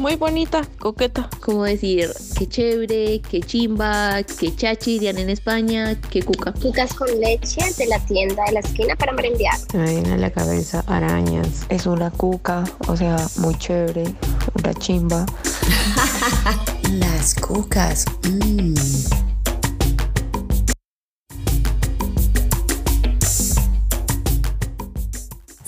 muy bonita, coqueta. Como decir, qué chévere, qué chimba, qué chachi, dirían en España, qué cuca. Cucas con leche de la tienda de la esquina para merendear. Me viene a la cabeza arañas. Es una cuca, o sea, muy chévere, una chimba. Las cucas. Mmm.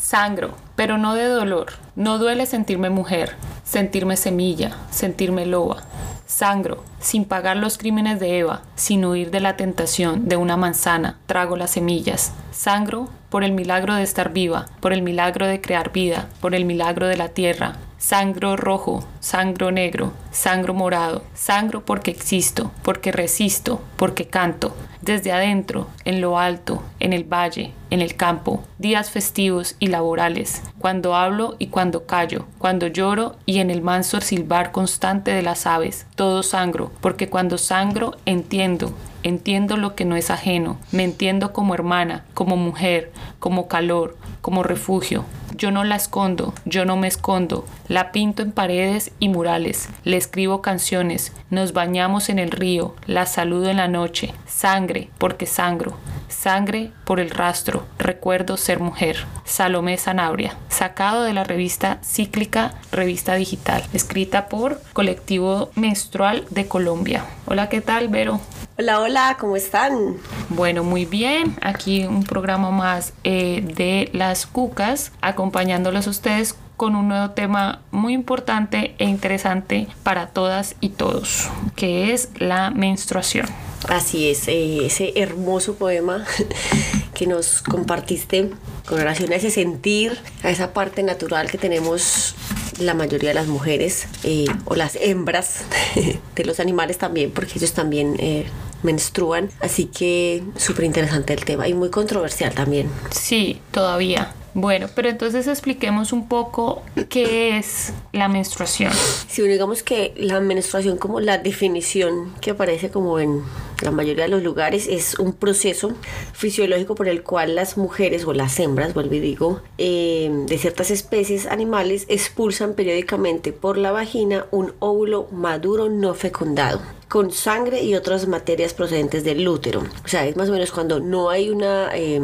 Sangro, pero no de dolor. No duele sentirme mujer, sentirme semilla, sentirme loba. Sangro, sin pagar los crímenes de Eva, sin huir de la tentación de una manzana, trago las semillas. Sangro por el milagro de estar viva, por el milagro de crear vida, por el milagro de la tierra, sangro rojo, sangro negro, sangro morado, sangro porque existo, porque resisto, porque canto, desde adentro, en lo alto, en el valle, en el campo, días festivos y laborales, cuando hablo y cuando callo, cuando lloro y en el manso silbar constante de las aves, todo sangro, porque cuando sangro entiendo, entiendo lo que no es ajeno, me entiendo como hermana, como mujer, como calor, como refugio. Yo no la escondo, yo no me escondo, la pinto en paredes y murales, le escribo canciones, nos bañamos en el río, la saludo en la noche, sangre, porque sangro, sangre por el rastro, recuerdo ser mujer. Salomé Sanabria, sacado de la revista Cíclica, revista digital, escrita por Colectivo Menstrual de Colombia. Hola, ¿qué tal, Vero? Hola, hola, ¿cómo están? Bueno, muy bien. Aquí un programa más eh, de las cucas, acompañándolos a ustedes con un nuevo tema muy importante e interesante para todas y todos, que es la menstruación. Así es, eh, ese hermoso poema que nos compartiste con relación a ese sentir, a esa parte natural que tenemos la mayoría de las mujeres eh, o las hembras de los animales también, porque ellos también eh, menstruan. Así que súper interesante el tema y muy controversial también. Sí, todavía. Bueno, pero entonces expliquemos un poco qué es la menstruación. Si digamos que la menstruación como la definición que aparece como en la mayoría de los lugares es un proceso fisiológico por el cual las mujeres o las hembras, vuelvo y digo, eh, de ciertas especies animales expulsan periódicamente por la vagina un óvulo maduro no fecundado con sangre y otras materias procedentes del útero. O sea, es más o menos cuando no hay una... Eh,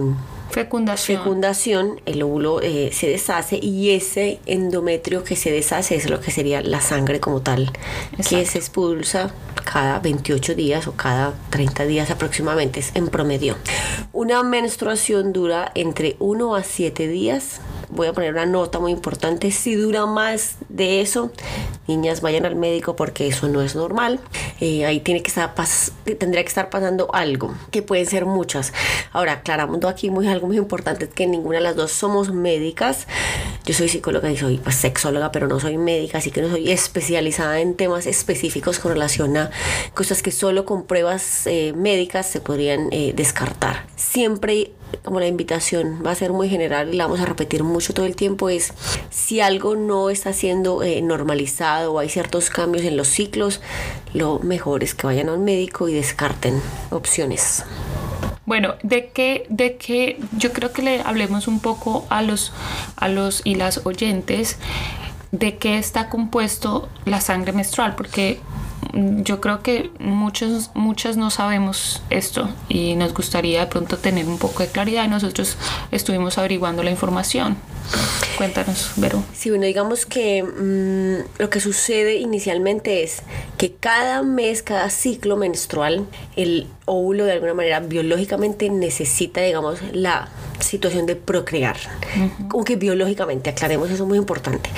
Fecundación. Fecundación, el óvulo eh, se deshace y ese endometrio que se deshace es lo que sería la sangre como tal, que se expulsa cada 28 días o cada 30 días aproximadamente, es en promedio. Una menstruación dura entre 1 a 7 días. Voy a poner una nota muy importante. Si dura más de eso, niñas vayan al médico porque eso no es normal. Eh, ahí tiene que estar tendría que estar pasando algo, que pueden ser muchas. Ahora, aclarando aquí muy algo muy importante es que ninguna de las dos somos médicas. Yo soy psicóloga y soy pues, sexóloga, pero no soy médica, así que no soy especializada en temas específicos con relación a cosas que solo con pruebas eh, médicas se podrían eh, descartar. Siempre como la invitación va a ser muy general y la vamos a repetir mucho todo el tiempo es si algo no está siendo eh, normalizado o hay ciertos cambios en los ciclos, lo mejor es que vayan al médico y descarten opciones. Bueno, de qué, de qué, yo creo que le hablemos un poco a los, a los y las oyentes de qué está compuesto la sangre menstrual, porque yo creo que muchos, muchas no sabemos esto y nos gustaría de pronto tener un poco de claridad y nosotros estuvimos averiguando la información. Cuéntanos, Vero. Sí, bueno, digamos que mm, lo que sucede inicialmente es que cada mes, cada ciclo menstrual, el óvulo de alguna manera biológicamente necesita, digamos, la situación de procrear. Aunque biológicamente, aclaremos eso muy importante.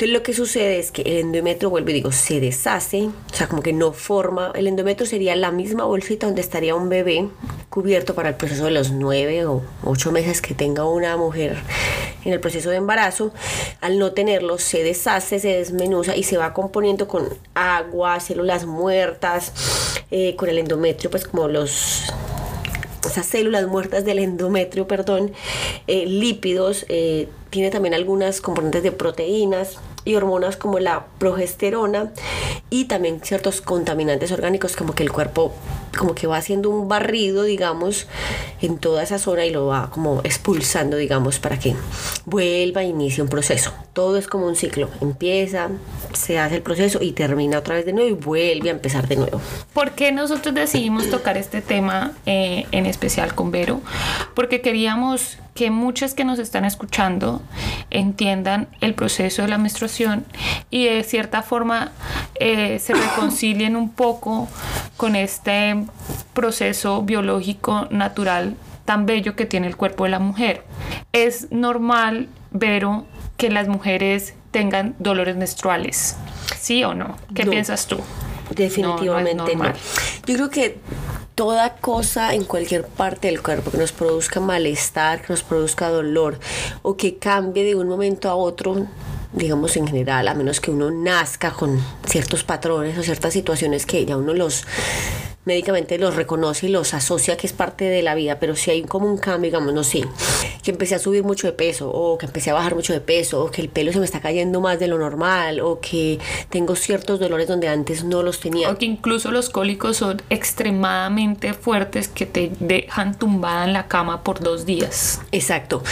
Entonces lo que sucede es que el endometrio, vuelvo y digo, se deshace, o sea, como que no forma, el endometrio sería la misma bolsita donde estaría un bebé cubierto para el proceso de los nueve o ocho meses que tenga una mujer en el proceso de embarazo. Al no tenerlo, se deshace, se desmenuza y se va componiendo con agua, células muertas, eh, con el endometrio, pues como los esas células muertas del endometrio, perdón, eh, lípidos, eh, tiene también algunas componentes de proteínas y hormonas como la progesterona y también ciertos contaminantes orgánicos como que el cuerpo como que va haciendo un barrido, digamos, en toda esa zona y lo va como expulsando, digamos, para que vuelva e inicie un proceso. Todo es como un ciclo. Empieza, se hace el proceso y termina otra vez de nuevo y vuelve a empezar de nuevo. ¿Por qué nosotros decidimos tocar este tema eh, en especial con Vero? Porque queríamos que muchas que nos están escuchando entiendan el proceso de la menstruación y de cierta forma eh, se reconcilien un poco con este proceso biológico natural tan bello que tiene el cuerpo de la mujer. Es normal, Vero, que las mujeres tengan dolores menstruales, ¿sí o no? ¿Qué piensas tú? Definitivamente no, Yo creo que toda cosa en cualquier parte del cuerpo que nos produzca malestar, que nos produzca dolor o que cambie de un momento a otro, digamos en general, a menos que uno nazca con ciertos patrones o ciertas situaciones que ya uno los médicamente los reconoce y los asocia que es parte de la vida, pero si hay como un cambio, digamos, no sé, que empecé a subir mucho de peso o que empecé a bajar mucho de peso o que el pelo se me está cayendo más de lo normal o que tengo ciertos dolores donde antes no los tenía. O que incluso los cólicos son extremadamente fuertes que te dejan tumbada en la cama por dos días. Exacto.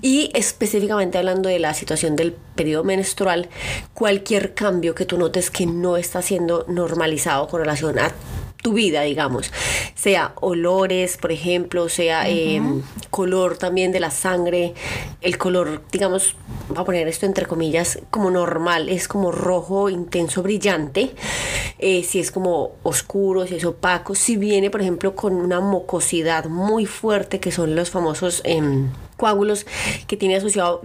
Y específicamente hablando de la situación del periodo menstrual, cualquier cambio que tú notes que no está siendo normalizado con relación a tu vida, digamos, sea olores, por ejemplo, sea em, color también de la sangre, el color, digamos, voy a poner esto entre comillas, como normal, es como rojo, intenso, brillante, eh, si es como oscuro, si es opaco, si viene, por ejemplo, con una mucosidad muy fuerte, que son los famosos... Em, coágulos que tiene asociado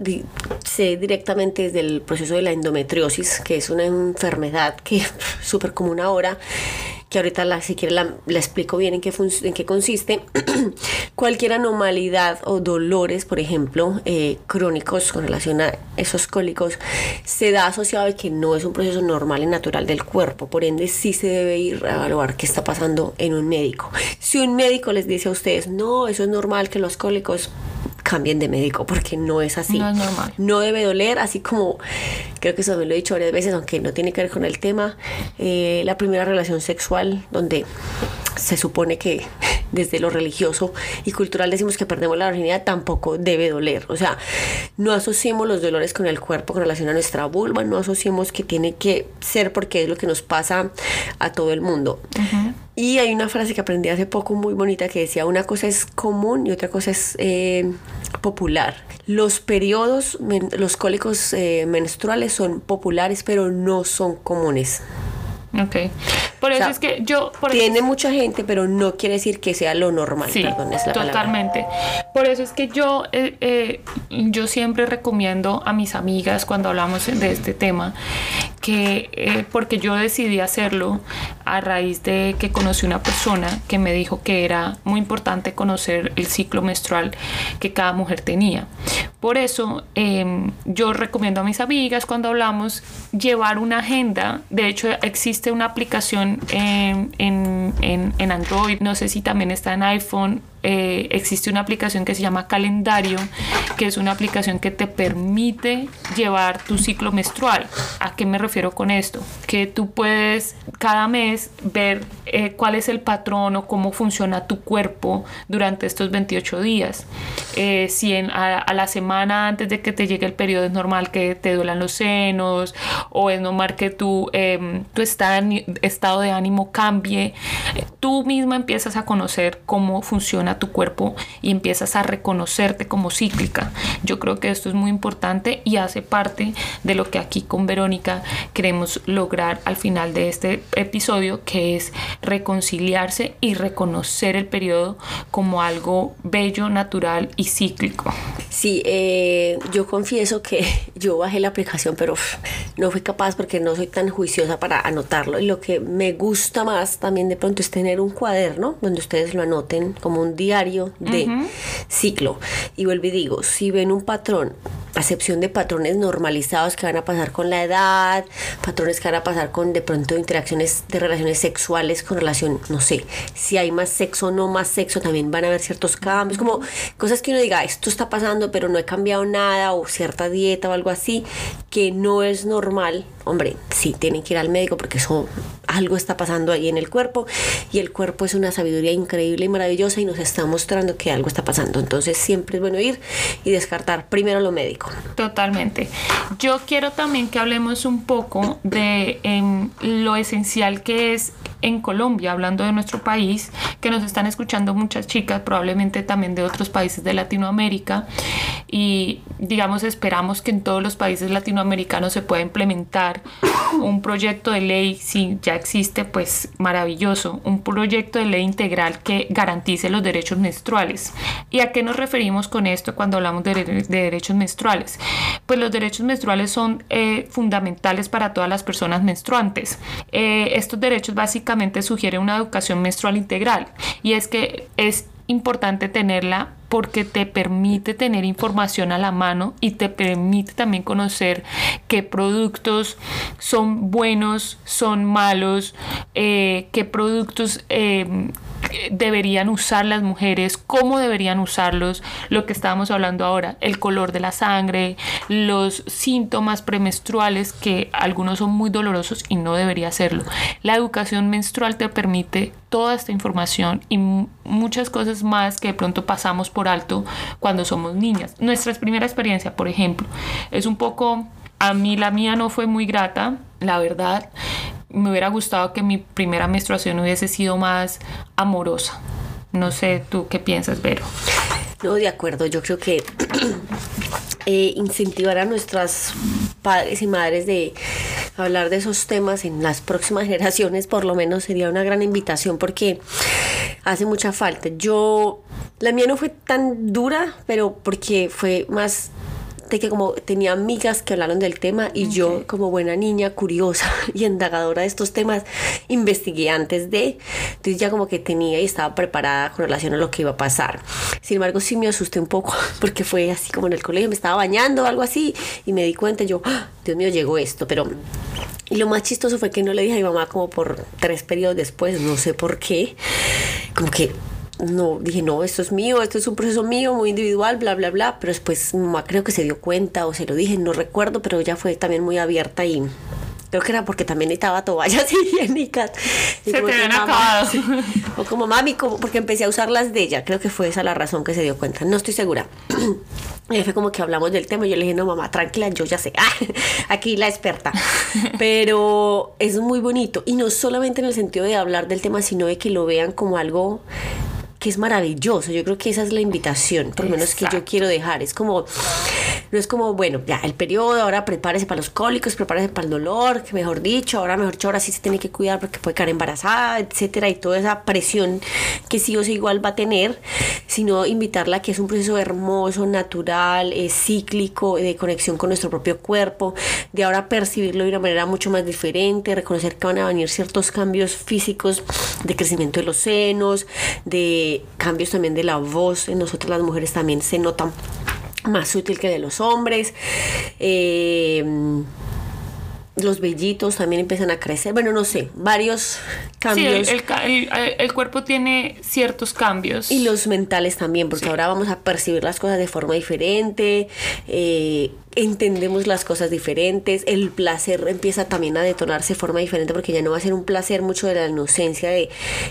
se directamente desde el proceso de la endometriosis, que es una enfermedad que es súper común ahora que ahorita la, si quiere la, explico bien en qué, en qué consiste, cualquier anomalidad o dolores, por ejemplo, eh, crónicos con relación a esos cólicos, se da asociado a que no es un proceso normal y natural del cuerpo, por ende sí se debe ir a evaluar qué está pasando en un médico. Si un médico les dice a ustedes, no, eso es normal que los cólicos cambien de médico porque no es así. No es normal. No debe doler, así como creo que eso me lo he dicho varias veces, aunque no tiene que ver con el tema. Eh, la primera relación sexual, donde se supone que desde lo religioso y cultural decimos que perdemos la virginidad, tampoco debe doler. O sea, no asociemos los dolores con el cuerpo con relación a nuestra vulva, no asociemos que tiene que ser porque es lo que nos pasa a todo el mundo. Y hay una frase que aprendí hace poco muy bonita que decía, una cosa es común y otra cosa es eh, popular. Los periodos, los cólicos eh, menstruales son populares, pero no son comunes. Ok. Por eso es que yo... tiene mucha gente, pero no quiere decir que sea lo normal. Sí, totalmente. Por eso es que yo, eh, eh, yo siempre recomiendo a mis amigas cuando hablamos de este tema que eh, porque yo decidí hacerlo a raíz de que conocí una persona que me dijo que era muy importante conocer el ciclo menstrual que cada mujer tenía. Por eso em, yo recomiendo a mis amigas cuando hablamos llevar una agenda. De hecho existe una aplicación en, en, en Android, no sé si también está en iPhone eh, existe una aplicación que se llama Calendario, que es una aplicación que te permite llevar tu ciclo menstrual. ¿A qué me refiero con esto? Que tú puedes cada mes ver eh, cuál es el patrón o cómo funciona tu cuerpo durante estos 28 días. Eh, si a, la semana antes de que te llegue el periodo es normal que te duelan los senos o es normal que tu, em, tu estado de ánimo cambie, tú misma empiezas a conocer cómo funciona tu cuerpo y empiezas a reconocerte como cíclica. Yo creo que esto es muy importante y hace parte de lo que aquí con Verónica queremos lograr al final de este episodio, que es reconciliarse y reconocer el periodo como algo bello, natural y cíclico. Sí, eh, yo confieso que yo bajé la aplicación, pero no fui capaz porque no soy tan juiciosa para anotarlo. Y lo que me gusta más también de pronto es tener un cuaderno donde ustedes lo anoten como un diario de ciclo. Y vuelvo y digo, si ven un patrón, acepción de patrones normalizados que van a pasar con la edad, patrones que van a pasar con de pronto interacciones de relaciones sexuales con relación, no sé, si hay más sexo o no más sexo, también van a haber ciertos cambios, como cosas que uno diga, esto está pasando, pero no he cambiado nada, o cierta dieta o algo así, que no es normal, hombre, sí, tienen que ir al médico porque eso, algo está pasando ahí en el cuerpo y el cuerpo es una sabiduría increíble y maravillosa y nos está mostrando que algo está pasando. Entonces siempre es bueno ir y descartar primero lo médico. Totalmente. Yo quiero también que hablemos un poco de em, lo esencial que es en Colombia, hablando de nuestro país, que nos están escuchando muchas chicas, probablemente también de otros países de Latinoamérica, y digamos esperamos que en todos los países latinoamericanos se pueda implementar un proyecto de ley, si ya existe, pues maravilloso, un proyecto de ley integral que garantice los derechos menstruales. ¿Y a qué nos referimos con esto cuando hablamos de, de derechos menstruales? Pues los derechos menstruales son eh, fundamentales para todas las personas menstruantes. Eh, estos derechos básicamente sugieren una educación menstrual integral y es que es importante tenerla porque te permite tener información a la mano y te permite también conocer qué productos son buenos, son malos, eh, qué productos eh, deberían usar las mujeres, cómo deberían usarlos, lo que estábamos hablando ahora, el color de la sangre, los síntomas premenstruales que algunos son muy dolorosos y no debería hacerlo. La educación menstrual te permite toda esta información y muchas cosas más que de pronto pasamos por alto cuando somos niñas. Nuestra primera experiencia, por ejemplo, es un poco, a mí la mía no fue muy grata, la verdad me hubiera gustado que mi primera menstruación hubiese sido más amorosa. No sé, ¿tú qué piensas, Vero? No, de acuerdo, yo creo que eh, incentivar a nuestras padres y madres de hablar de esos temas en las próximas generaciones, por lo menos sería una gran invitación porque hace mucha falta. Yo, la mía no fue tan dura, pero porque fue más que como tenía amigas que hablaron del tema y yo como buena niña curiosa y indagadora de estos temas investigué antes de, entonces ya como que tenía y estaba preparada con relación a lo que iba a pasar. Sin embargo sí me asusté un poco porque fue así como en el colegio, me estaba bañando o algo así y me di cuenta yo, ¡Ah! Dios mío, llegó esto, pero y lo más chistoso fue que no le dije a mi mamá como por tres periodos después, no sé por qué, como que no, dije, no, esto es mío, esto es un proceso mío, muy individual, bla, bla, bla. Pero después mamá creo que se dio cuenta o se lo dije, no recuerdo, pero ella fue también muy abierta y creo que era porque también necesitaba toallas higiénicas. se te habían acabado. O como mami, como, porque empecé a usar las de ella, creo que fue esa la razón que se dio cuenta, no estoy segura. Y fue como que hablamos del tema. Yo le dije, no, mamá, tranquila, yo ya sé. aquí la experta. Pero es muy bonito. Y no solamente en el sentido de hablar del tema, sino de que lo vean como algo que es maravilloso. Yo creo que esa es la invitación, por lo menos que yo quiero dejar. Es como, no es como, bueno, ya el periodo, ahora prepárese para los cólicos, prepárese para el dolor, que mejor dicho, ahora mejor dicho, ahora sí se tiene que cuidar porque puede quedar embarazada, etcétera, y toda esa presión que sí o sí igual va a tener, sino invitarla a que es un proceso hermoso, natural, es cíclico, de conexión con nuestro propio cuerpo, de ahora percibirlo de una manera mucho más diferente, reconocer que van a venir ciertos cambios físicos de crecimiento de los senos, de cambios también de la voz en nosotras las mujeres también se notan más útil que de los hombres. Eh, los vellitos también empiezan a crecer. Bueno, no sé, varios cambios. Sí, el, cuerpo tiene ciertos cambios. Y los mentales también, porque ahora vamos a percibir las cosas de forma diferente. Eh, entendemos las cosas diferentes, el placer empieza también a detonarse de forma diferente porque ya no va a ser un placer mucho de la inocencia de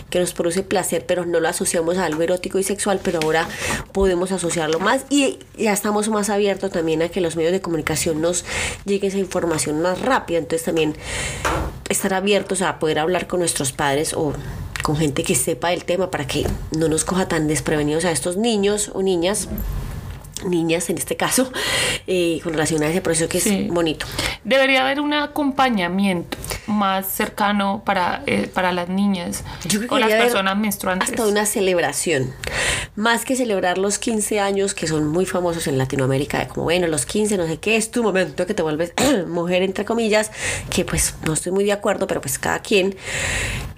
que nos produce placer, pero no lo asociamos a algo erótico y sexual, pero ahora podemos asociarlo más. Y ya estamos más abiertos también a que los medios de comunicación nos llegue esa información más rápida, entonces también estar abiertos a poder hablar con nuestros padres o con gente que sepa el tema para que no nos coja tan desprevenidos a estos niños o niñas niñas en este caso eh, con relación a ese proceso que es bonito. Debería haber un acompañamiento más cercano para, eh, para las niñas o las personas menstruantes. Hasta una celebración. Más que celebrar los 15 años que son muy famosos en Latinoamérica, de como bueno, los 15, no sé qué, es tu momento que te vuelves mujer, entre comillas, que pues no estoy muy de acuerdo, pero pues cada quien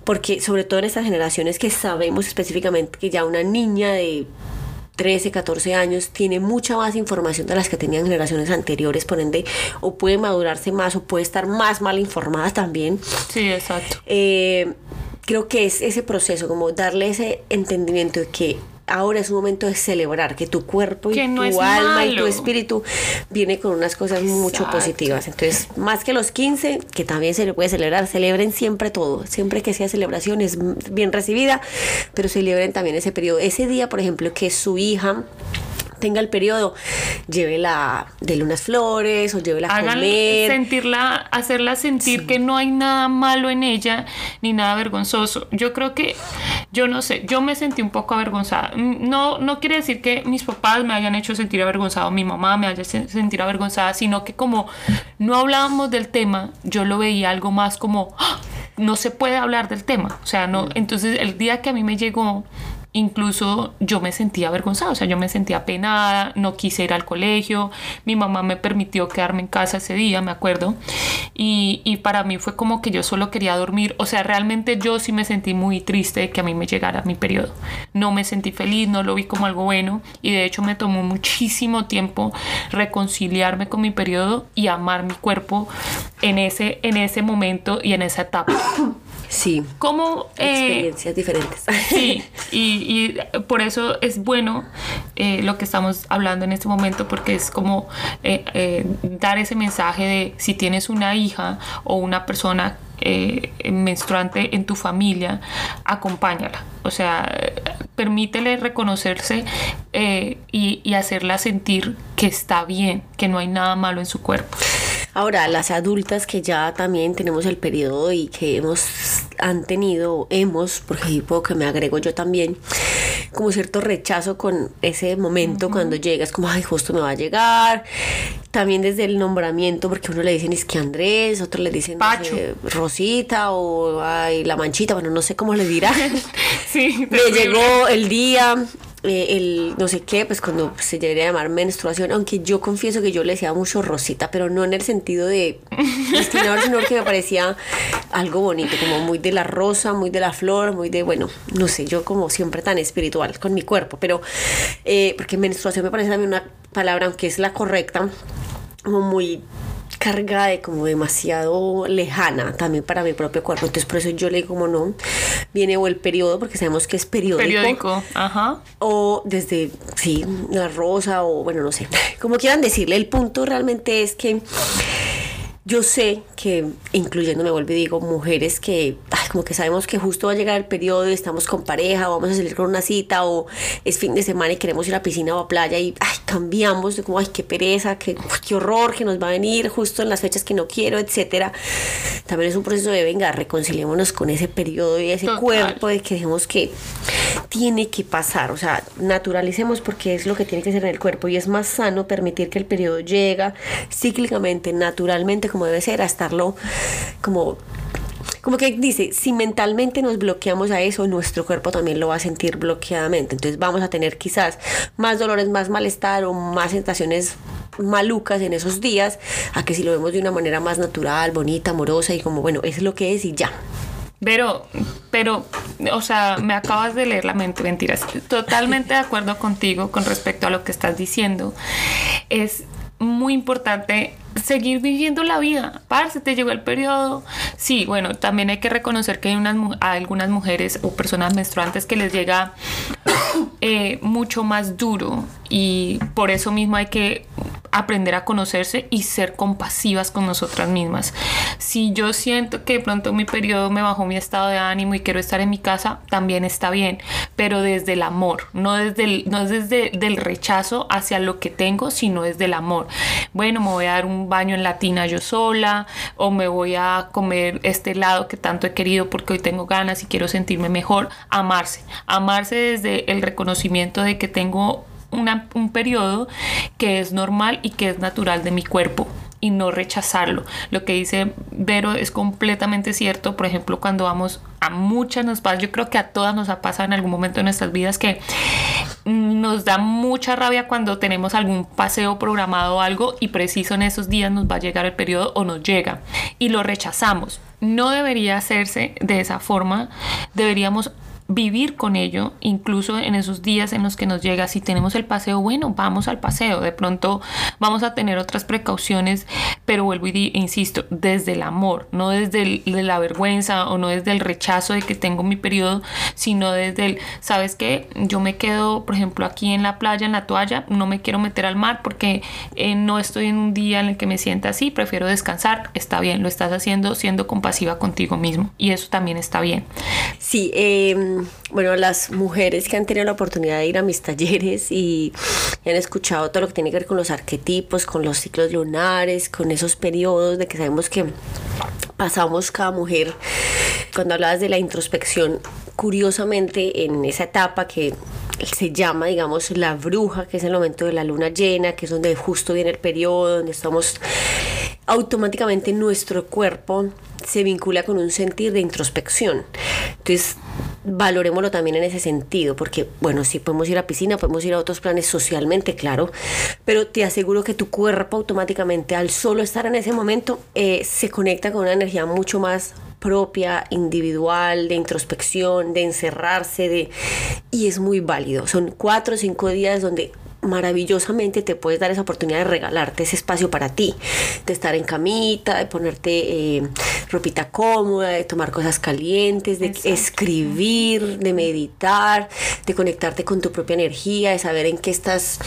porque sobre todo en estas generaciones que sabemos específicamente que ya una niña de 13, 14 años, tiene mucha más información de las que tenían generaciones anteriores, por ende, o puede madurarse más o puede estar más mal informada también. Sí, exacto. Eh, creo que es ese proceso, como darle ese entendimiento de que ahora es un momento de celebrar que tu cuerpo y Que no es tu alma y tu espíritu viene con unas cosas mucho Exacto. positivas. Entonces, más que los 15, que también se le puede celebrar, celebren siempre todo. Siempre que sea celebración es bien recibida, pero celebren también ese periodo. Ese día, por ejemplo, que su hija tenga el periodo, llévela de unas flores o llévela a Hagan comer. sentirla, hacerla sentir que no hay nada malo en ella ni nada vergonzoso. Yo creo que, yo no sé, yo me sentí un poco avergonzada. Mm, No, no quiere decir que mis papás me hayan hecho sentir avergonzado, mi mamá me haya se- sentir avergonzada, sino que como no hablábamos del tema, yo lo veía algo más como, "Ah, no se puede hablar del tema. O sea, no, entonces el día que a mí me llegó incluso yo me sentía avergonzada, o sea, yo me sentía penada, no quise ir al colegio, mi mamá me permitió quedarme en casa ese día, me acuerdo, y, y para mí fue como que yo solo quería dormir, o sea, realmente yo sí me sentí muy triste de que a mí me llegara mi periodo, no me sentí feliz, no lo vi como algo bueno, y de hecho me tomó muchísimo tiempo reconciliarme con mi periodo y amar mi cuerpo en ese, en ese momento y en esa etapa. Sí, ¿Cómo... eh, experiencias diferentes. Sí, y, y por eso es bueno eh, lo que estamos hablando en este momento, porque es como eh, eh, dar ese mensaje de si tienes una hija o una persona eh, menstruante en tu familia, acompáñala. O sea, permítele reconocerse eh, y, y hacerla sentir que está bien, que no hay nada malo en su cuerpo. Ahora, las adultas que ya también tenemos el periodo y que hemos, han tenido, hemos, porque puedo que me agrego yo también, como cierto rechazo con ese momento cuando llegas, como, ay, justo me va a llegar. También desde el nombramiento, porque uno le dicen es que Andrés, otros le dicen no Pacho. sé, Rosita o ay, la manchita, bueno, no sé cómo le dirá. Sí, me llegó el día, eh, el no sé qué, pues cuando se debería llamar menstruación, aunque yo confieso que yo le decía mucho Rosita, pero no en el sentido de discriminador, sino que me parecía algo bonito, como muy de la rosa, muy de la flor, muy de, bueno, no sé, yo como siempre tan espiritual con mi cuerpo, pero eh, porque menstruación me parece también una palabra, aunque es la correcta, como muy cargada de como demasiado lejana también para mi propio cuerpo. Entonces por eso yo le digo como no, viene o el periodo, porque sabemos que es periódico. periódico. Ajá. O desde, sí, la rosa o bueno, no sé, como quieran decirle. El punto realmente es que yo sé que, incluyéndome, vuelvo y digo, mujeres que, ay, como que sabemos que justo va a llegar el periodo y estamos con pareja, o vamos a salir con una cita, o es fin de semana y queremos ir a piscina o a playa y, ay, cambiamos, de como, ay, qué pereza, qué, qué horror que nos va a venir justo en las fechas que no quiero, etcétera. También es un proceso de, venga, reconciliémonos con ese periodo y ese Total. cuerpo, de que dejemos que tiene que pasar, o sea, naturalicemos porque es lo que tiene que ser en el cuerpo y es más sano permitir que el periodo llega cíclicamente, naturalmente como debe ser, a estarlo como como que dice, si mentalmente nos bloqueamos a eso, nuestro cuerpo también lo va a sentir bloqueadamente. Entonces vamos a tener quizás más dolores, más malestar o más sensaciones malucas en esos días, a que si lo vemos de una manera más natural, bonita, amorosa y como, bueno, es lo que es y ya. Pero, pero, o sea, me acabas de leer la mente, mentiras. Totalmente de acuerdo contigo con respecto a lo que estás diciendo. Es muy importante seguir viviendo la vida. Parce, te llegó el periodo. Sí, bueno, también hay que reconocer que hay unas, a algunas mujeres o personas menstruantes que les llega eh, mucho más duro y por eso mismo hay que aprender a conocerse y ser compasivas con nosotras mismas. Si yo siento que de pronto mi periodo me bajó mi estado de ánimo y quiero estar en mi casa, también está bien, pero desde el amor, no desde el, no desde del rechazo hacia lo que tengo, sino desde el amor. Bueno, me voy a dar un baño en la tina yo sola o me voy a comer este helado que tanto he querido porque hoy tengo ganas y quiero sentirme mejor. Amarse, amarse desde el reconocimiento de que tengo una- un periodo que es normal y que es natural de mi cuerpo y no rechazarlo. Lo que dice Vero es completamente cierto. Por ejemplo, cuando vamos a muchas nos pasa, yo creo que a todas nos ha pasado en algún momento de nuestras vidas que nos da mucha rabia cuando tenemos algún paseo programado o algo y preciso en esos días nos va a llegar el periodo o nos llega y lo rechazamos. No debería hacerse de esa forma. Deberíamos vivir con ello, incluso en esos días en los que nos llega, si tenemos el paseo, bueno, vamos al paseo, de pronto vamos a tener otras precauciones, pero vuelvo y insisto, desde el amor, no desde la vergüenza o no desde el rechazo de que tengo mi periodo, sino desde el, ¿sabes qué? Yo me quedo, por ejemplo, aquí en la playa, en la toalla, no me quiero meter al mar porque eh, no estoy en un día en el que me sienta así, prefiero descansar, está bien, lo estás haciendo siendo compasiva contigo mismo y eso también está bien. Sí, em, bueno, las mujeres que han tenido la oportunidad de ir a mis talleres y, han escuchado todo lo que tiene que ver con los arquetipos, con los ciclos lunares, con esos periodos de que sabemos que pasamos cada mujer, cuando hablabas de la introspección, curiosamente en esa etapa que se llama, digamos, la bruja, que es el momento de la luna llena, que es donde justo viene el periodo, donde estamos automáticamente nuestro cuerpo se vincula con un sentir de introspección. Entonces, valorémoslo también en ese sentido, porque bueno, sí podemos ir a piscina, podemos ir a otros planes socialmente, claro, pero te aseguro que tu cuerpo automáticamente al solo estar en ese momento eh, se conecta con una energía mucho más propia, individual, de introspección, de encerrarse, de y es muy válido. Son cuatro o cinco días donde maravillosamente te puedes dar esa oportunidad de regalarte ese espacio para ti, de estar en camita, de ponerte eh, ropita cómoda, de tomar cosas calientes, de escribir, de meditar, de conectarte con tu propia energía, de saber en qué estás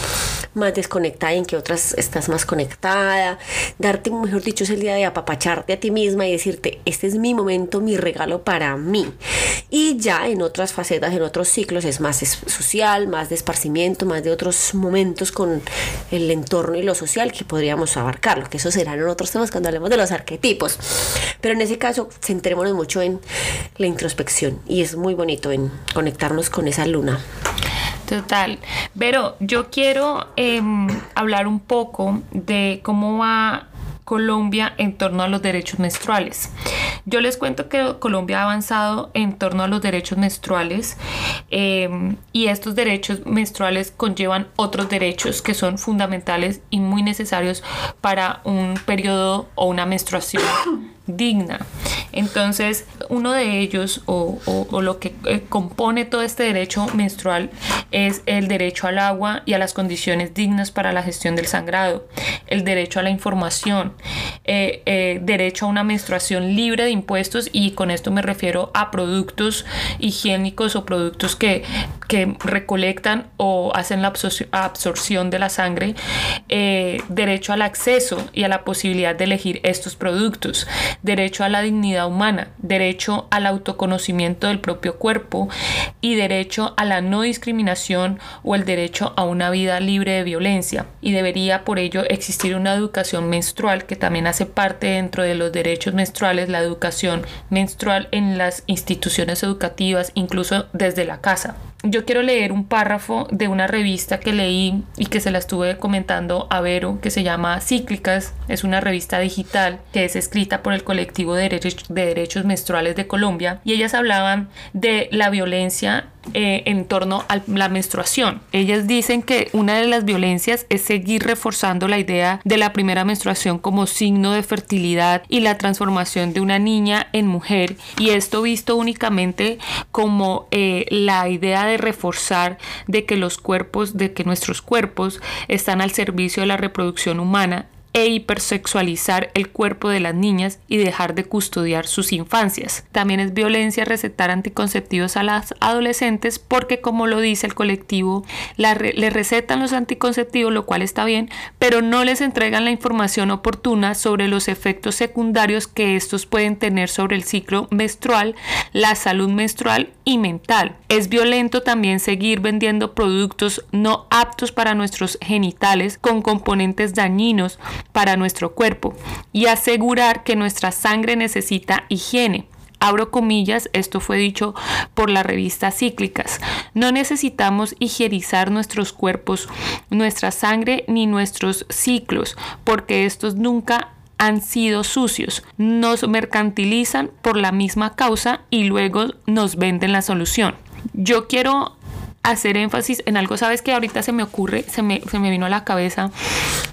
más desconectada y en qué otras estás más conectada, darte, mejor dicho, es el día de apapacharte a ti misma y decirte, este es mi momento, mi regalo para mí. Y ya en otras facetas, en otros ciclos, es más social, más de esparcimiento, más de otros momentos con el entorno y lo social que podríamos abarcarlo, que eso serán en otros temas cuando hablemos de los arquetipos. Pero en ese caso, centrémonos mucho en la introspección y es muy bonito en conectarnos con esa luna. Total. Pero yo quiero em, hablar un poco de cómo va Colombia en torno a los derechos menstruales. Yo les cuento que Colombia ha avanzado en torno a los derechos menstruales em, y estos derechos menstruales conllevan otros derechos que son fundamentales y muy necesarios para un periodo o una menstruación digna. Entonces, uno de ellos o, lo que eh, compone todo este derecho menstrual es el derecho al agua y a las condiciones dignas para la gestión del sangrado, el derecho a la información, eh, eh, derecho a una menstruación libre de impuestos y con esto me refiero a productos higiénicos o productos que, que recolectan o hacen la absorción de la sangre, derecho al acceso y a la posibilidad de elegir estos productos, derecho a la dignidad humana, derecho al autoconocimiento del propio cuerpo y derecho a la no discriminación o el derecho a una vida libre de violencia. Y debería por ello existir una educación menstrual que también hace parte dentro de los derechos menstruales, la educación menstrual en las instituciones educativas, incluso desde la casa yo quiero leer un párrafo de una revista que leí y que se la estuve comentando a Vero, que se llama Cíclicas. Es una revista digital que es escrita por el colectivo de, de derechos menstruales de Colombia y ellas hablaban de la violencia eh, en torno a la menstruación. Ellas dicen que una de las violencias es seguir reforzando la idea de la primera menstruación como signo de fertilidad y la transformación de una niña en mujer y esto visto únicamente como eh, la idea de reforzar de que los cuerpos, de que nuestros cuerpos están al servicio de la reproducción humana e hipersexualizar el cuerpo de las niñas y dejar de custodiar sus infancias. También es violencia recetar anticonceptivos a las adolescentes porque como lo dice el colectivo, la le recetan los anticonceptivos, lo cual está bien, pero no les entregan la información oportuna sobre los efectos secundarios que estos pueden tener sobre el ciclo menstrual, la salud menstrual y mental. Es violento también seguir vendiendo productos no aptos para nuestros genitales con componentes dañinos para nuestro cuerpo y asegurar que nuestra sangre necesita higiene. Abro comillas, esto fue dicho por la revista Cíclicas. No necesitamos higienizar nuestros cuerpos, nuestra sangre ni nuestros ciclos, porque estos nunca han sido sucios. Nos mercantilizan por la misma causa y luego nos venden la solución. Yo quiero hacer énfasis en algo, sabes que ahorita se me ocurre, se me, vino a la cabeza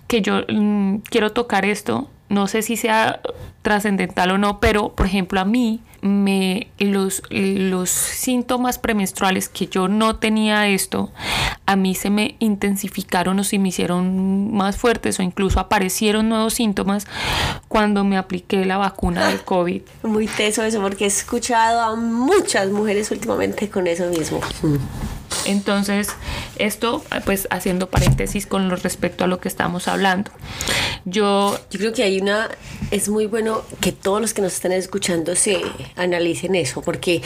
que yo mm, quiero tocar esto, no sé si sea trascendental o no, pero por ejemplo a mí me, los, los síntomas premenstruales que yo no tenía esto, a mí se me intensificaron o se me hicieron más fuertes o incluso aparecieron nuevos síntomas cuando me apliqué la vacuna del COVID. Muy teso eso porque he escuchado a muchas mujeres últimamente con eso mismo. Entonces, esto, pues haciendo paréntesis con lo respecto a lo que estamos hablando. Yo, Yo creo que hay una, es muy bueno que todos los que nos están escuchando se analicen eso, porque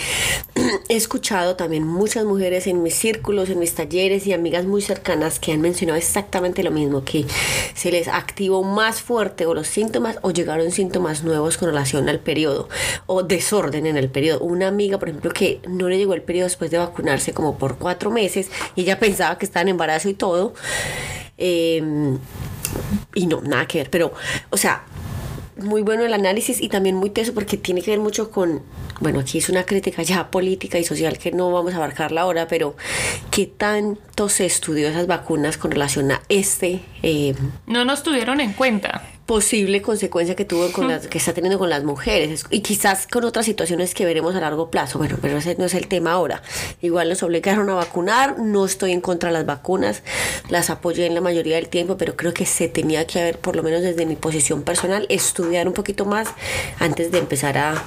he escuchado también muchas mujeres en mis círculos, en mis talleres y amigas muy cercanas que han mencionado exactamente lo mismo, que se les activó más fuerte o los síntomas o llegaron síntomas nuevos con relación al periodo o desorden en el periodo. Una amiga, por ejemplo, que no le llegó el periodo después de vacunarse como por cuatro meses y ella pensaba que estaba en embarazo y todo. eh, y no, nada que ver, pero, o sea, muy bueno el análisis y también muy teso porque tiene que ver mucho con, bueno, aquí es una crítica ya política y social que no vamos a abarcarla ahora, pero qué tanto se estudió esas vacunas con relación a este eh, no nos tuvieron en cuenta. Posible consecuencia que tuvo con las, que está teniendo con las mujeres y quizás con otras situaciones que veremos a largo plazo. Bueno, pero ese no es el tema ahora. Igual nos obligaron a vacunar, no estoy en contra de las vacunas, las apoyé en la mayoría del tiempo, pero creo que se tenía que haber, por lo menos desde mi posición personal, estudiar un poquito más antes de empezar a,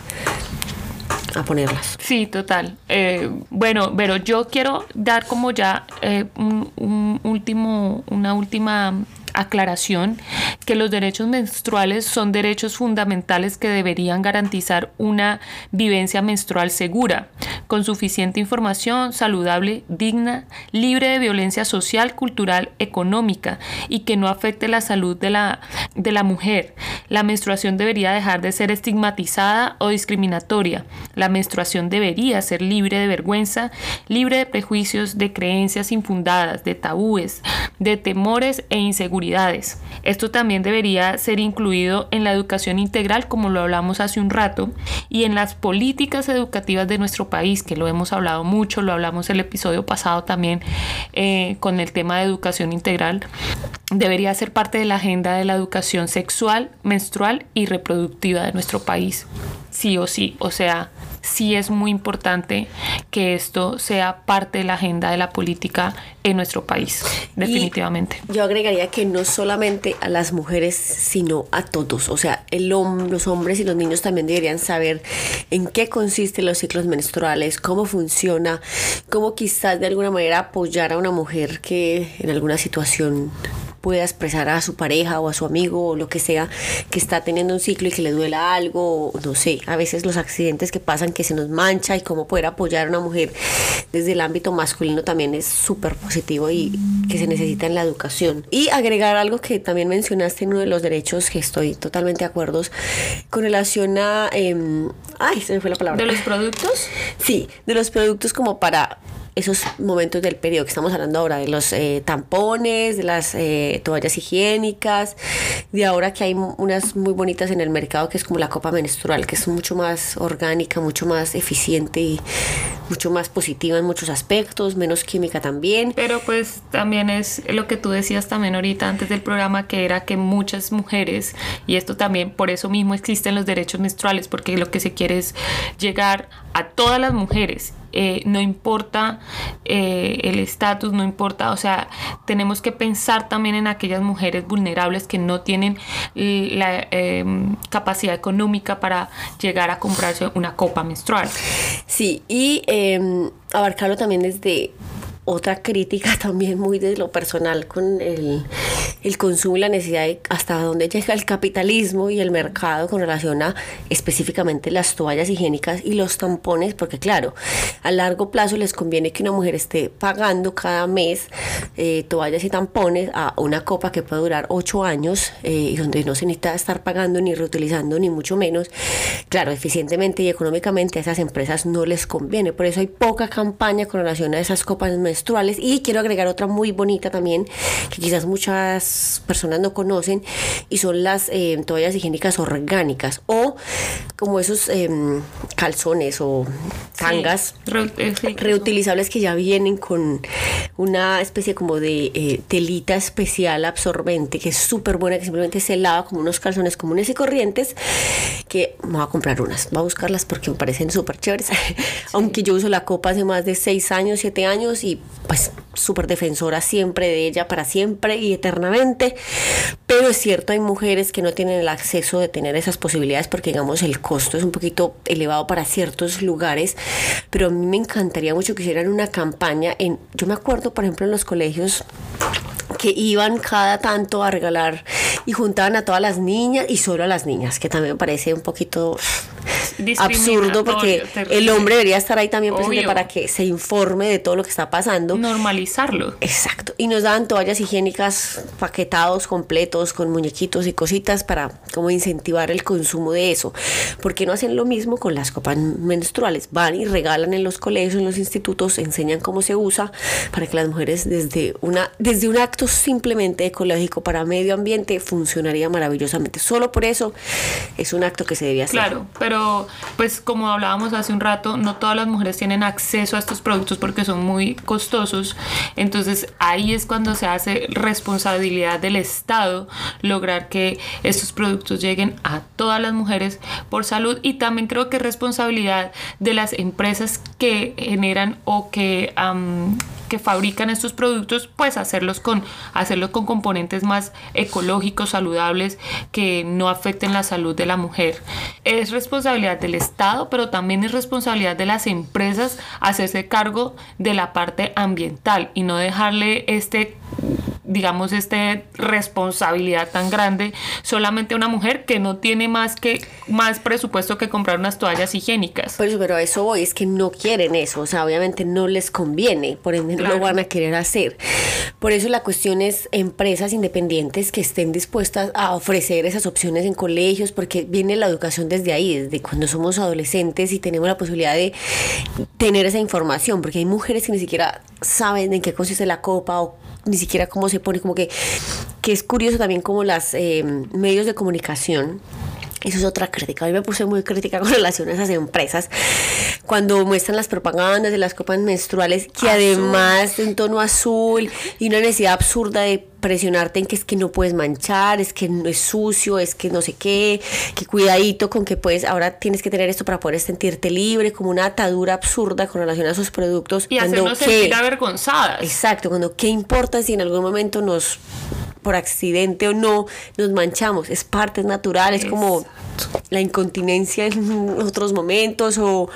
a ponerlas. Sí, total. Eh, bueno, pero yo quiero dar como ya eh, un, un último, una última aclaración que los derechos menstruales son derechos fundamentales que deberían garantizar una vivencia menstrual segura, con suficiente información, saludable, digna, libre de violencia social, cultural, económica y que no afecte la salud de la, de la mujer. La menstruación debería dejar de ser estigmatizada o discriminatoria. La menstruación debería ser libre de vergüenza, libre de prejuicios, de creencias infundadas, de tabúes, de temores e inseguridades. Esto también debería ser incluido en la educación integral, como lo hablamos hace un rato, y en las políticas educativas de nuestro país, que lo hemos hablado mucho, lo hablamos el episodio pasado también eh, con el tema de educación integral. Debería ser parte de la agenda de la educación sexual, menstrual y reproductiva de nuestro país. Sí o sí, o sea, sí es muy importante que esto sea parte de la agenda de la política en nuestro país, definitivamente. Y yo agregaría que no solamente a las mujeres, sino a todos. O sea, el hom- los hombres y los niños también deberían saber en qué consisten los ciclos menstruales, cómo funciona, cómo quizás de alguna manera apoyar a una mujer que en alguna situación pueda expresar a su pareja o a su amigo o lo que sea que está teniendo un ciclo y que le duela algo, o no sé, a veces los accidentes que pasan que se nos mancha y cómo poder apoyar a una mujer desde el ámbito masculino también es súper positivo y que se necesita en la educación. Y agregar algo que también mencionaste en uno de los derechos que estoy totalmente de acuerdo con relación a... em, ay, se me fue la palabra. ¿De los productos? Sí, de los productos como para esos momentos del periodo que estamos hablando ahora, de los eh, tampones, de las eh, toallas higiénicas, de ahora que hay unas muy bonitas en el mercado que es como la copa menstrual, que es mucho más orgánica, mucho más eficiente y mucho más positiva en muchos aspectos, menos química también. Pero pues también es lo que tú decías también ahorita antes del programa, que era que muchas mujeres, y esto también por eso mismo existen los derechos menstruales, porque lo que se quiere es llegar a todas las mujeres. Eh, no importa eh, el estatus, no importa, o sea, tenemos que pensar también en aquellas mujeres vulnerables que no tienen la eh, capacidad económica para llegar a comprarse una copa menstrual. Sí, y eh, abarcarlo también desde otra crítica también muy desde lo personal con el, el consumo y la necesidad de hasta dónde llega el capitalismo y el mercado con relación a específicamente las toallas higiénicas y los tampones, porque claro, a largo plazo les conviene que una mujer esté pagando cada mes eh, toallas y tampones a una copa que puede durar ocho años eh, y donde no se necesita estar pagando ni reutilizando ni mucho menos. Claro, eficientemente y económicamente a esas empresas no les conviene, por eso hay poca campaña con relación a esas copas menstruales y quiero agregar otra muy bonita también que quizás muchas las personas no conocen y son las eh, toallas higiénicas orgánicas o como esos em, calzones o tangas eh, reutilizables que ya vienen con una especie como de eh, telita especial absorbente que es súper buena, que simplemente se lava como unos calzones comunes y corrientes, que me voy a comprar unas, voy a buscarlas porque me parecen súper chéveres, aunque yo uso la copa hace más de 6 años, 7 años y pues súper defensora siempre de ella para siempre y eternamente, pero es cierto, hay mujeres que no tienen el acceso de tener esas posibilidades porque digamos el costo es un poquito elevado para ciertos lugares, pero a mí me encantaría mucho que hicieran una campaña en, yo me acuerdo por ejemplo en los colegios que iban cada tanto a regalar y juntaban a todas las niñas y solo a las niñas, que también me parece un poquito absurdo porque el hombre debería estar ahí también presente para que se informe de todo lo que está pasando. Normalizarlo. Exacto. Y nos daban toallas higiénicas paquetados, completos, con muñequitos y cositas para como incentivar el consumo de eso. ¿Por qué no hacen lo mismo con las copas menstruales? Van y regalan en los colegios, en los institutos, enseñan cómo se usa para que las mujeres desde, una, desde un acto simplemente ecológico para medio ambiente funcionaría maravillosamente. Solo por eso es un acto que se debía hacer. Claro, pero pues como hablábamos hace un rato, no todas las mujeres tienen acceso a estos productos porque son muy costosos. Entonces ahí es cuando se hace responsabilidad del Estado lograr que estos productos lleguen a todas las mujeres por salud y también creo que es responsabilidad de las empresas que generan o que que fabrican estos productos, pues hacerlos con, hacerlos con componentes más ecológicos, saludables, que no afecten la salud de la mujer. Es responsabilidad del Estado, pero también es responsabilidad de las empresas hacerse cargo de la parte ambiental y no dejarle este digamos, esta responsabilidad tan grande solamente una mujer que no tiene más que más presupuesto que comprar unas toallas higiénicas. Pero, pero a eso voy, es que no quieren eso, o sea, obviamente no les conviene, por ende no lo van a querer hacer. Por eso la cuestión es empresas independientes que estén dispuestas a ofrecer esas opciones en colegios, porque viene la educación desde ahí, desde cuando somos adolescentes y tenemos la posibilidad de tener esa información, porque hay mujeres que ni siquiera saben en qué consiste la copa o ni siquiera cómo se pone, como que, que es curioso también como las eh, medios de comunicación eso es otra crítica. A mí me puse muy crítica con relación a esas empresas cuando muestran las propagandas de las copas menstruales que además en tono azul y una necesidad absurda de presionarte en que es que no puedes manchar, es que no es sucio, es que no sé qué, que cuidadito con que puedes, ahora tienes que tener esto para poder sentirte libre, como una atadura absurda con relación a esos productos. Y hacernos sentir avergonzadas. Exacto, cuando qué importa si en algún momento nos por accidente o no, nos manchamos. Es parte natural, es como la incontinencia en otros momentos o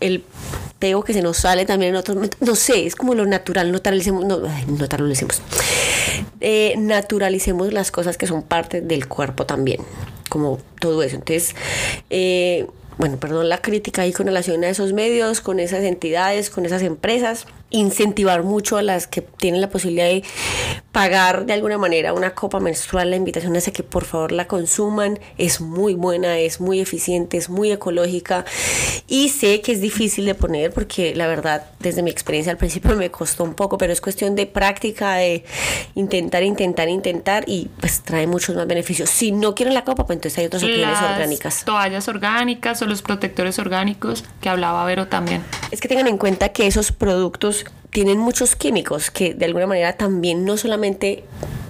el pego que se nos sale también en otros momentos. No sé, es como lo natural, naturalicemos, no, naturalicemos. Eh, naturalicemos las cosas que son parte del cuerpo también, como todo eso. Entonces, eh, bueno, perdón la crítica ahí con relación a esos medios, con esas entidades, con esas empresas incentivar mucho a las que tienen la posibilidad de pagar de alguna manera una copa menstrual. La invitación es a que por favor la consuman. Es muy buena, es muy eficiente, es muy ecológica y sé que es difícil de poner porque la verdad desde mi experiencia al principio me costó un poco, pero es cuestión de práctica, de intentar, intentar, intentar y pues trae muchos más beneficios. Si no quieren la copa, pues entonces hay otras opciones orgánicas. Toallas orgánicas o los protectores orgánicos que hablaba Vero también. Es que tengan en cuenta que esos productos tienen muchos químicos que de alguna manera también no solamente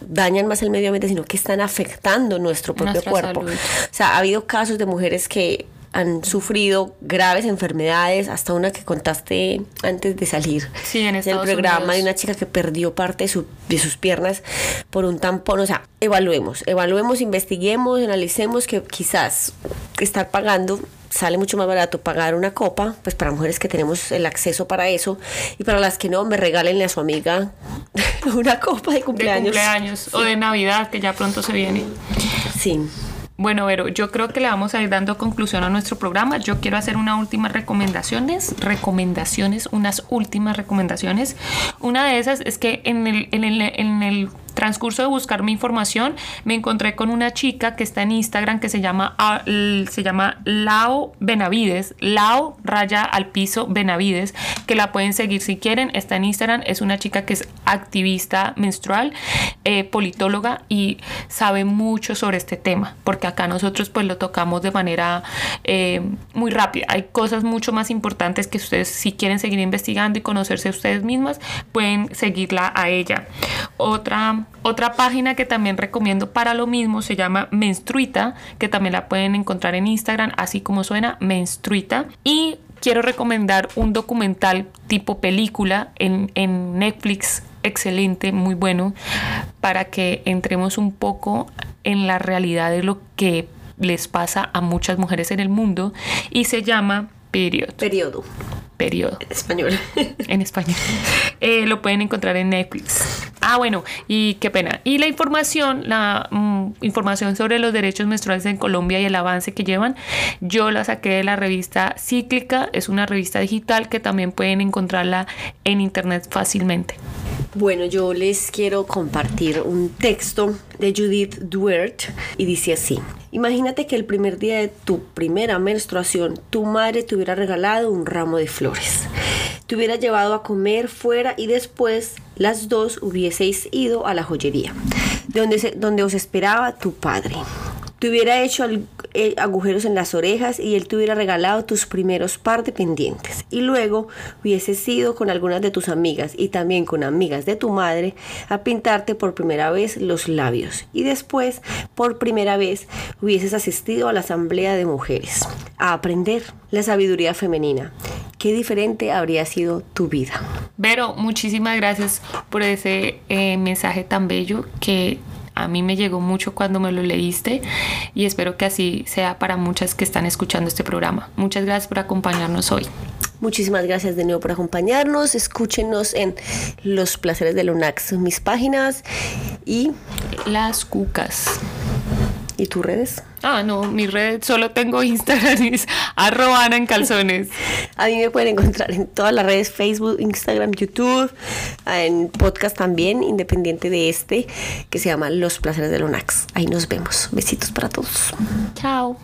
dañan más el medio ambiente, sino que están afectando nuestro propio cuerpo. O sea, ha habido casos de mujeres que han sufrido graves enfermedades, hasta una que contaste antes de salir sí, en del programa de una chica que perdió parte de, de sus piernas por un tampón. O sea, evaluemos, evaluemos, investiguemos, analicemos que quizás estar pagando sale mucho más barato pagar una copa, pues para mujeres que tenemos el acceso para eso, y para las que no, me regálenle a su amiga una copa de cumpleaños. De cumpleaños o de Navidad, que ya pronto se viene. Sí. Bueno, Vero, yo creo que le vamos a ir dando conclusión a nuestro programa. Yo quiero hacer unas últimas recomendaciones, recomendaciones, unas últimas recomendaciones. Una de esas es que en el, en el, en el transcurso de buscar mi información, me encontré con una chica que está en Instagram que se llama, ah, se llama Lao Benavides, Lao raya al piso Benavides, que la pueden seguir si quieren, está en Instagram, es una chica que es activista menstrual, eh, politóloga y sabe mucho sobre este tema, porque acá nosotros pues lo tocamos de manera eh, muy rápida. Hay cosas mucho más importantes que ustedes si quieren seguir investigando y conocerse ustedes mismas, pueden seguirla a ella. Otra, otra página que también recomiendo para lo mismo se llama Menstruita, que también la pueden encontrar en Instagram, así como suena Menstruita. Y quiero recomendar un documental tipo película en, en Netflix excelente, muy bueno, para que entremos un poco en la realidad de lo que les pasa a muchas mujeres en el mundo y se llama Period. Periodo. Periodo. En español. En español. Eh, lo pueden encontrar en Netflix. Ah, bueno, y qué pena. Y la información, la mm, información sobre los derechos menstruales en Colombia y el avance que llevan, yo la saqué de la revista Cíclica. Es una revista digital que también pueden encontrarla en internet fácilmente. Bueno, yo les quiero compartir un texto de Judith Duert y dice así. Imagínate que el primer día de tu primera menstruación tu madre te hubiera regalado un ramo de flores. Te hubiera llevado a comer fuera y después las dos hubieseis ido a la joyería, donde, donde os esperaba tu padre. Te hubiera hecho al- eh, agujeros en las orejas y él te hubiera regalado tus primeros par de pendientes. Y luego hubieses ido con algunas de tus amigas y también con amigas de tu madre a pintarte por primera vez los labios. Y después, por primera vez, hubieses asistido a la asamblea de mujeres a aprender la sabiduría femenina. Qué diferente habría sido tu vida. Vero, muchísimas gracias por ese eh, mensaje tan bello que a mí me llegó mucho cuando me lo leíste y espero que así sea para muchas que están escuchando este programa. Muchas gracias por acompañarnos hoy. Muchísimas gracias de nuevo por acompañarnos. Escúchenos en Los Placeres de Lunax, mis páginas y, Las cucas. Y tus redes. Ah, no, mi red solo tengo Instagram, es arroba Ana en calzones. A mí me pueden encontrar en todas las redes, Facebook, Instagram, YouTube, en podcast también, independiente de este, que se llama Los Placeres de Lunax. Ahí nos vemos. Besitos para todos. Chao.